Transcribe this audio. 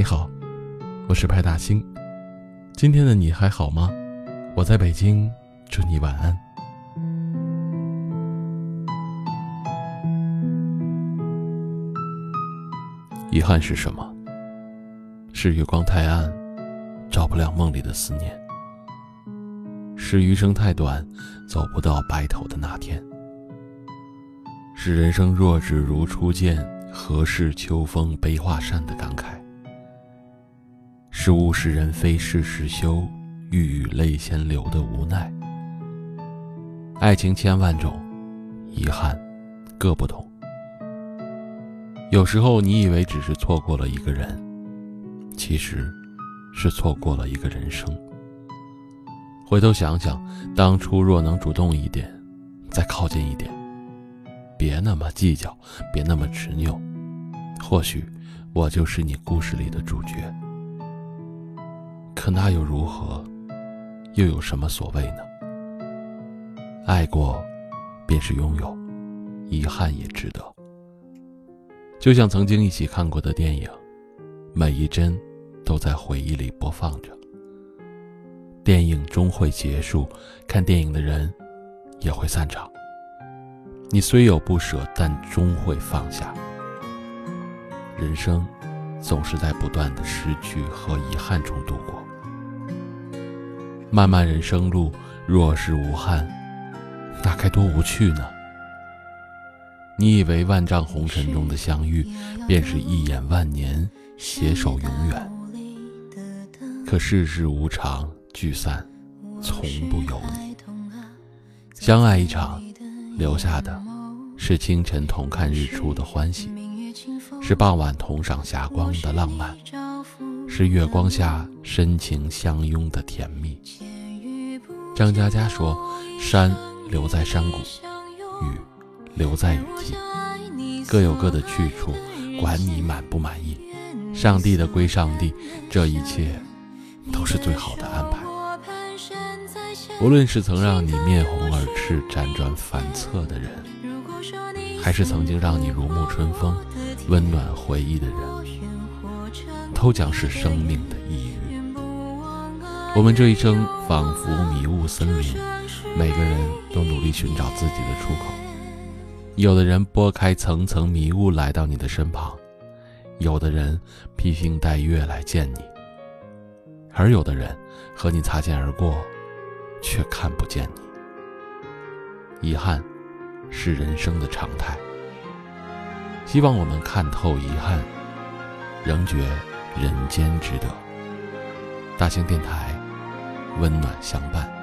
你好，我是派大星。今天的你还好吗？我在北京，祝你晚安。遗憾是什么？是月光太暗，照不亮梦里的思念；是余生太短，走不到白头的那天；是人生若只如初见，何事秋风悲画扇的感慨。是物是人非事事休，欲语泪先流的无奈。爱情千万种，遗憾各不同。有时候你以为只是错过了一个人，其实是错过了一个人生。回头想想，当初若能主动一点，再靠近一点，别那么计较，别那么执拗，或许我就是你故事里的主角。可那又如何？又有什么所谓呢？爱过，便是拥有，遗憾也值得。就像曾经一起看过的电影，每一帧都在回忆里播放着。电影终会结束，看电影的人也会散场。你虽有不舍，但终会放下。人生总是在不断的失去和遗憾中度过。漫漫人生路，若是无憾，那该多无趣呢？你以为万丈红尘中的相遇，便是一眼万年，携手永远。可世事无常，聚散从不由你。相爱一场，留下的是清晨同看日出的欢喜，是傍晚同赏霞光的浪漫。是月光下深情相拥的甜蜜。张嘉佳说：“山留在山谷，雨留在雨季，各有各的去处，管你满不满意。上帝的归上帝，这一切都是最好的安排。无论是曾让你面红耳赤、辗转反侧的人，还是曾经让你如沐春风、温暖回忆的人。”都将是生命的意蕴。我们这一生仿佛迷雾森林，每个人都努力寻找自己的出口。有的人拨开层层迷雾来到你的身旁，有的人披星戴月来见你，而有的人和你擦肩而过，却看不见你。遗憾是人生的常态。希望我们看透遗憾，仍觉。人间值得，大型电台，温暖相伴。